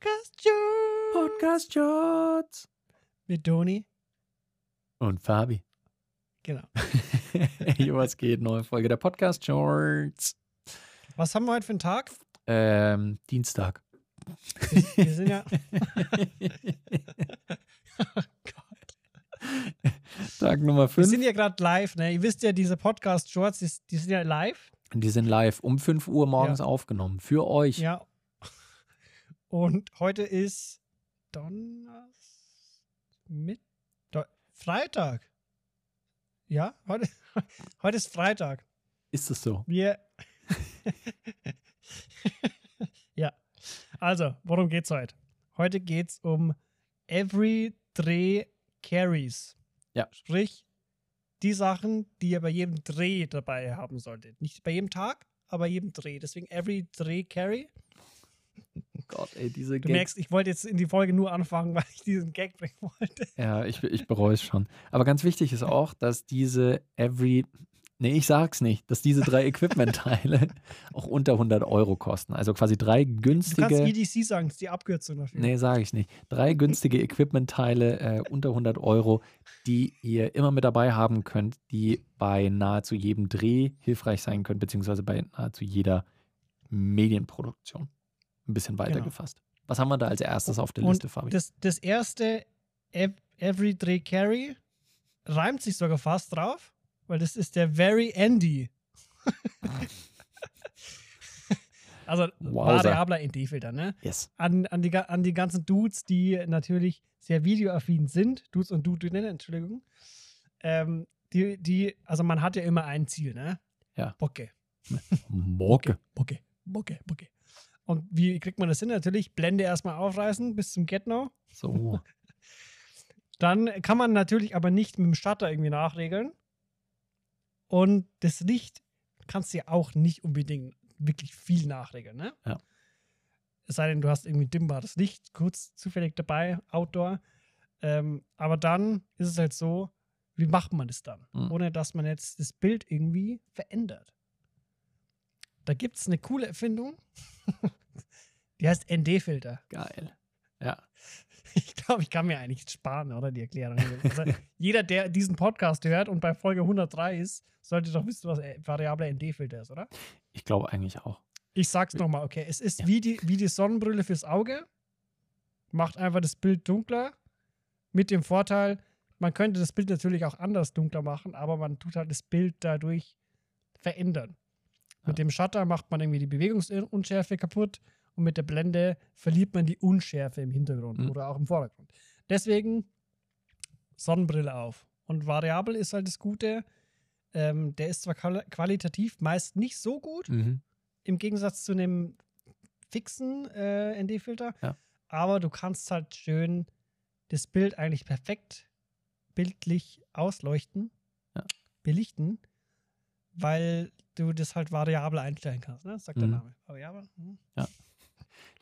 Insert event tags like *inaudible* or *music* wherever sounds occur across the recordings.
Podcast Shorts. Podcast Shots. Mit Doni. Und Fabi. Genau. *laughs* hey, was geht? Neue Folge der Podcast Shorts. Was haben wir heute für einen Tag? Ähm, Dienstag. Wir sind ja. *laughs* oh Gott. Tag Nummer Wir 5. sind ja gerade live, ne? Ihr wisst ja, diese Podcast Shorts, die, die sind ja live. Die sind live um 5 Uhr morgens aufgenommen. Für euch. Ja. Und heute ist Donnerstag. Mit Do Freitag. Ja, heute, *laughs* heute ist Freitag. Ist es so? Wir. *laughs* ja. Also, worum geht's heute? Heute geht's um Every Dreh Carries. Ja. Sprich, die Sachen, die ihr bei jedem Dreh dabei haben solltet. Nicht bei jedem Tag, aber jedem Dreh. Deswegen Every Dreh Carry. Gott, ey, diese Du Gags. merkst, ich wollte jetzt in die Folge nur anfangen, *laughs* weil ich diesen Gag bringen wollte. Ja, ich, ich bereue es schon. Aber ganz wichtig ist auch, dass diese Every, nee, ich sag's nicht, dass diese drei *laughs* Equipment-Teile auch unter 100 Euro kosten. Also quasi drei Du kannst günstige, EDC sagen, das ist die Abkürzung dafür. nee, sage ich nicht, drei günstige Equipment-Teile äh, unter 100 Euro, die ihr immer mit dabei haben könnt, die bei nahezu jedem Dreh hilfreich sein können, beziehungsweise bei nahezu jeder Medienproduktion. Ein bisschen weiter Genau. gefasst. Was haben wir da als erstes auf der Und Liste, Fabi? Das, das erste, Ev- Every Dreh Carry, reimt sich sogar fast drauf, weil das ist der Very Andy. *laughs* also variabler ND-Filter, ne? yes. An, an, die, an die ganzen Dudes, die natürlich sehr videoaffin sind, Dudes und Dudinnen, Entschuldigung. Ähm, die, die, also man hat ja immer ein Ziel, ne? Ja. Bocke. Morge. *laughs* Bocke, Bocke, Bocke. Und wie kriegt man das hin? Natürlich Blende erstmal aufreißen bis zum Get-No. So. *laughs* Dann kann man natürlich aber nicht mit dem Shutter irgendwie nachregeln. Und das Licht kannst du ja auch nicht unbedingt wirklich viel nachregeln, ne? Ja. Es sei denn, du hast irgendwie dimmbares Licht, kurz zufällig dabei, Outdoor. Ähm, aber dann ist es halt so, wie macht man das dann? Mhm. Ohne dass man jetzt das Bild irgendwie verändert. Da gibt es eine coole Erfindung, *laughs* die heißt ND-Filter. Geil. Ja. Ich glaube, ich kann mir eigentlich sparen, oder? Die Erklärung. Also, jeder, der diesen Podcast hört und bei Folge 103 ist, sollte doch wissen, was äh, variabler ND-Filter ist, oder? Ich glaube eigentlich auch. Ich sag's nochmal, okay. Es ist Ja. wie, die, wie die Sonnenbrille fürs Auge. Macht einfach das Bild dunkler. Mit dem Vorteil, man könnte das Bild natürlich auch anders dunkler machen, aber man tut halt das Bild dadurch verändern. Mit dem Shutter macht man irgendwie die Bewegungsunschärfe kaputt und mit der Blende verliert man die Unschärfe im Hintergrund Mhm. oder auch im Vordergrund. Deswegen Sonnenbrille auf. Und variabel ist halt das Gute. Ähm, der ist zwar qual- qualitativ meist nicht so gut, Mhm. im Gegensatz zu einem fixen äh, ND-Filter. Ja. Aber du kannst halt schön das Bild eigentlich perfekt bildlich ausleuchten, Ja. belichten, weil du das halt variabel einstellen kannst. Ne? Das sagt der Mhm. Name. Variabel. Mhm.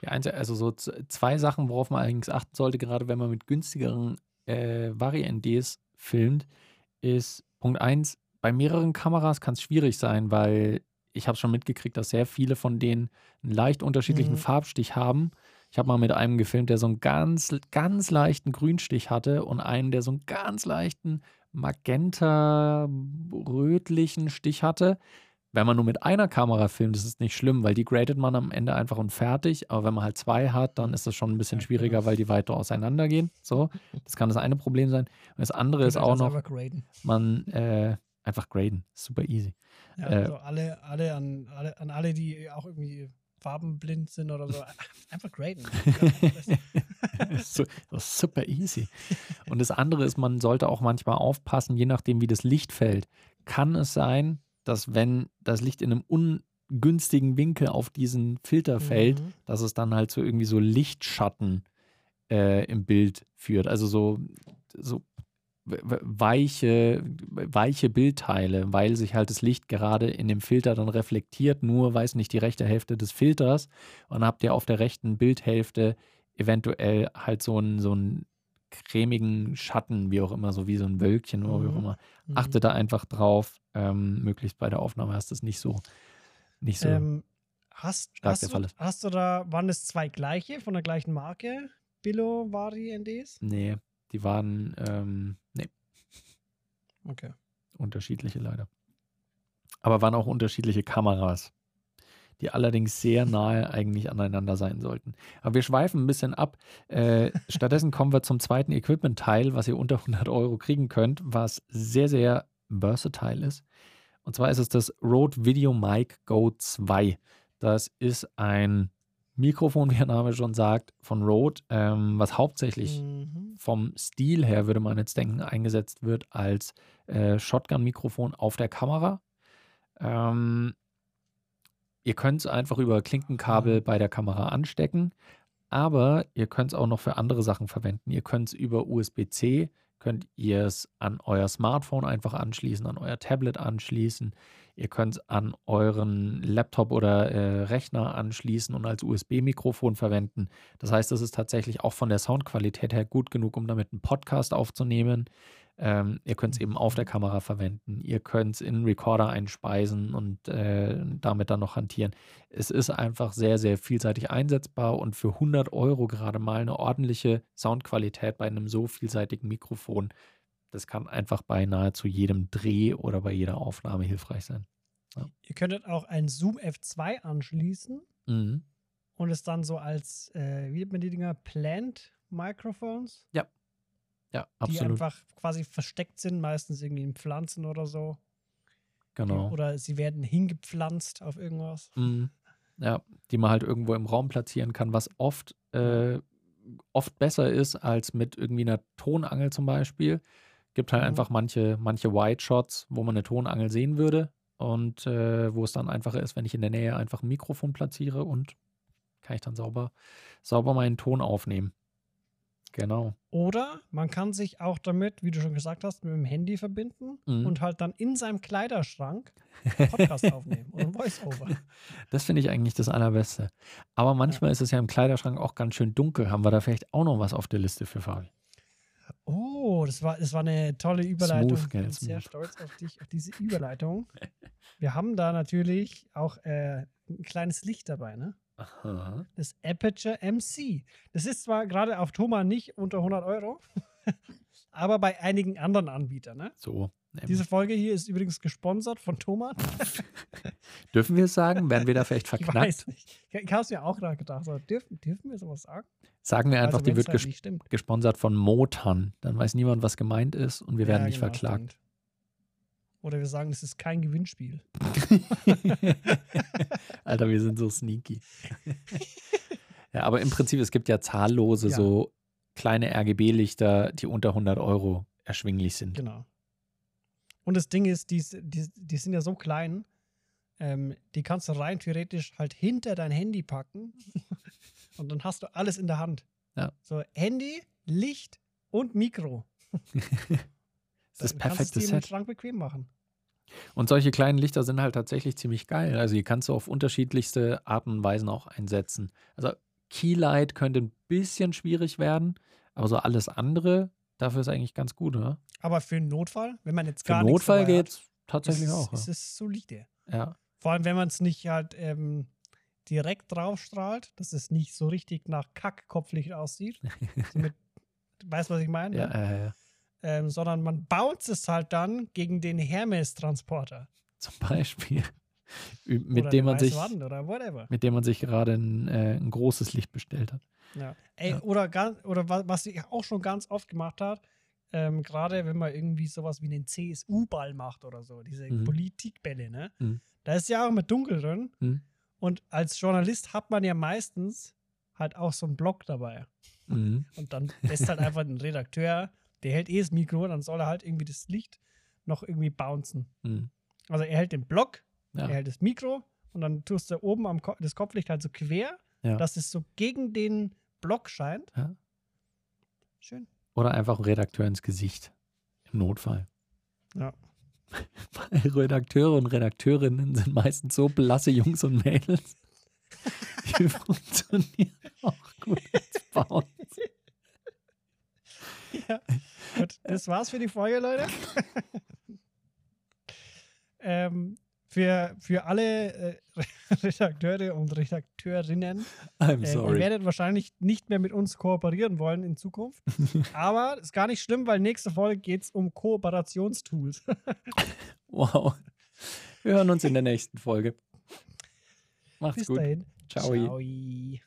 Einzige, also so zwei Sachen, worauf man allerdings achten sollte, gerade wenn man mit günstigeren äh, Vari-NDs filmt, ist Punkt eins: bei mehreren Kameras kann es schwierig sein, weil ich habe schon mitgekriegt, dass sehr viele von denen einen leicht unterschiedlichen Mhm. Farbstich haben. Ich habe mal mit einem gefilmt, der so einen ganz, ganz leichten Grünstich hatte und einen, der so einen ganz leichten magenta-rötlichen Stich hatte. Wenn man nur mit einer Kamera filmt, ist es nicht schlimm, weil die gradet man am Ende einfach und fertig. Aber wenn man halt zwei hat, dann ist das schon ein bisschen schwieriger, genau. weil die weiter auseinandergehen. So, das kann das eine Problem sein. Und das andere ist auch noch, man äh, einfach graden. Super easy. Ja, äh, also alle, alle, an, alle an alle, die auch irgendwie farbenblind sind oder so, einfach graden. *laughs* *laughs* so, das ist super easy. Und das andere ist, man sollte auch manchmal aufpassen, je nachdem, wie das Licht fällt. Kann es sein, dass wenn das Licht in einem ungünstigen Winkel auf diesen Filter fällt, Mhm. dass es dann halt so irgendwie so Lichtschatten äh, im Bild führt. Also so, so weiche, weiche Bildteile, weil sich halt das Licht gerade in dem Filter dann reflektiert, nur weiß nicht die rechte Hälfte des Filters und habt ihr auf der rechten Bildhälfte eventuell halt so einen, so einen cremigen Schatten, wie auch immer, so wie so ein Wölkchen oder wie auch Mhm. immer. Mhm. Achte da einfach drauf, ähm, möglichst bei der Aufnahme hast du es nicht so, nicht so. Ähm, Hast, stark hast, der du, Fall ist. hast du da, waren es zwei gleiche von der gleichen Marke? Billo Vari NDs? Nee, die waren, ähm, nee, Okay. unterschiedliche leider. Aber waren auch unterschiedliche Kameras, die allerdings sehr nahe eigentlich aneinander sein sollten. Aber wir schweifen ein bisschen ab. Äh, stattdessen kommen wir zum zweiten Equipment-Teil, was ihr unter 100 Euro kriegen könnt, was sehr, sehr versatile ist. Und zwar ist es das Rode Video Mic Go 2. Das ist ein Mikrofon, wie der Name schon sagt, von Rode, ähm, was hauptsächlich Mhm. vom Stil her, würde man jetzt denken, eingesetzt wird als äh, Shotgun-Mikrofon auf der Kamera. Ähm, ihr könnt es einfach über Klinkenkabel bei der Kamera anstecken, aber ihr könnt es auch noch für andere Sachen verwenden. Ihr könnt es über USB-C, könnt ihr es an euer Smartphone einfach anschließen, an euer Tablet anschließen. Ihr könnt es an euren Laptop oder äh, Rechner anschließen und als USB-Mikrofon verwenden. Das heißt, es ist tatsächlich auch von der Soundqualität her gut genug, um damit einen Podcast aufzunehmen. Ähm, ihr könnt es eben auf der Kamera verwenden. Ihr könnt es in einen Recorder einspeisen und äh, damit dann noch hantieren. Es ist einfach sehr, sehr vielseitig einsetzbar und für 100 Euro gerade mal eine ordentliche Soundqualität bei einem so vielseitigen Mikrofon. Das kann einfach bei nahezu jedem Dreh oder bei jeder Aufnahme hilfreich sein. Ihr könntet auch ein Zoom F2 anschließen Mhm. und es dann so als, äh, wie nennt man die Dinger? Plant Microphones, Ja, die absolut. einfach quasi versteckt sind, meistens irgendwie in Pflanzen oder so. Genau. Oder sie werden hingepflanzt auf irgendwas. Mhm. Ja, die man halt irgendwo im Raum platzieren kann, was oft, äh, oft besser ist als mit irgendwie einer Tonangel zum Beispiel. Gibt halt Mhm. einfach manche, manche Wide Shots, wo man eine Tonangel sehen würde und äh, wo es dann einfacher ist, wenn ich in der Nähe einfach ein Mikrofon platziere und kann ich dann sauber, sauber meinen Ton aufnehmen. Genau. Oder man kann sich auch damit, wie du schon gesagt hast, mit dem Handy verbinden Mhm. und halt dann in seinem Kleiderschrank Podcast *laughs* aufnehmen oder ein Voice-Over. Das finde ich eigentlich das Allerbeste. Aber manchmal ist es ja im Kleiderschrank auch ganz schön dunkel. Haben wir da vielleicht auch noch was auf der Liste für Fabi? Oh, das war, das war eine tolle Überleitung. Smooth, ich bin sehr smooth. stolz auf dich, auf diese Überleitung. *laughs* Wir haben da natürlich auch äh, ein kleines Licht dabei, ne? Aha. Das Aperture MC. Das ist zwar gerade auf Thomas nicht unter 100 Euro, *laughs* aber bei einigen anderen Anbietern, ne? So. nämlich. Diese Folge hier ist übrigens gesponsert von Thomas. *laughs* Dürfen wir es sagen? Werden wir da vielleicht Ich verknackt? weiß nicht. Ich, ich habe es mir auch gerade gedacht. Aber dürfen, dürfen wir sowas sagen? Sagen wir einfach, also, die wird halt ges stimmt. gesponsert von Motan. Dann weiß niemand, was gemeint ist und wir werden Ja, nicht genau, verklagt. stimmt. Oder wir sagen, es ist kein Gewinnspiel. *laughs* Alter, wir sind so sneaky. *laughs* ja, aber im Prinzip, es gibt ja zahllose Ja. so kleine RGB-Lichter, die unter 100 Euro erschwinglich sind. Genau. Und das Ding ist, die, die, die sind ja so klein, ähm, die kannst du rein theoretisch halt hinter dein Handy packen *laughs* und dann hast du alles in der Hand. Ja. So Handy, Licht und Mikro. Das ist Dann kannst du Set. Schrank bequem machen. Und solche kleinen Lichter sind halt tatsächlich ziemlich geil. Also die kannst du auf unterschiedlichste Arten und Weisen auch einsetzen. Also Keylight könnte ein bisschen schwierig werden, aber so alles andere, dafür ist eigentlich ganz gut, oder? Aber für einen Notfall, wenn man jetzt Für gar nichts Notfall hat, tatsächlich ist, auch. Ist Ja. es solide. ja. Vor allem, wenn man es nicht halt ähm, direkt drauf strahlt, dass es nicht so richtig nach Kackkopflicht aussieht. *laughs* so mit, weißt du, was ich meine? Ja, ja, ja. Ähm, sondern man bounce es halt dann gegen den Hermes-Transporter. Zum Beispiel. Mit oder dem man sich, mit dem man sich gerade ein, äh, ein großes Licht bestellt hat. Ja. Ey, Ja. Oder, ganz, oder wa- was ich auch schon ganz oft gemacht habe, ähm, gerade wenn man irgendwie sowas wie einen CSU-Ball macht oder so, diese Mhm. Politikbälle, ne? Mhm. Da ist ja auch mit dunkel drin. Mhm. Und als Journalist hat man ja meistens halt auch so einen Block dabei. Mhm. Und dann lässt halt einfach ein Redakteur, der hält eh das Mikro, dann soll er halt irgendwie das Licht noch irgendwie bouncen. Mhm. Also er hält den Block, Ja. er hält das Mikro und dann tust du oben am Ko das Kopflicht halt so quer, Ja. dass es so gegen den Block scheint. Ja. Schön. Oder einfach ein Redakteur ins Gesicht. Im Notfall. Ja. *laughs* Weil Redakteure und Redakteurinnen sind meistens so blasse Jungs und Mädels. *laughs* Die funktionieren auch gut als Bauen. ja. Gut, das war's für die Folge, Leute. *laughs* ähm, für, für alle äh, *laughs* Redakteure und Redakteurinnen. Äh, ihr werdet wahrscheinlich nicht mehr mit uns kooperieren wollen in Zukunft. *laughs* Aber ist gar nicht schlimm, weil nächste Folge geht es um Kooperationstools. wow. Wir hören uns in der nächsten Folge. Macht's Bis gut. dahin. Ciao. Ciao.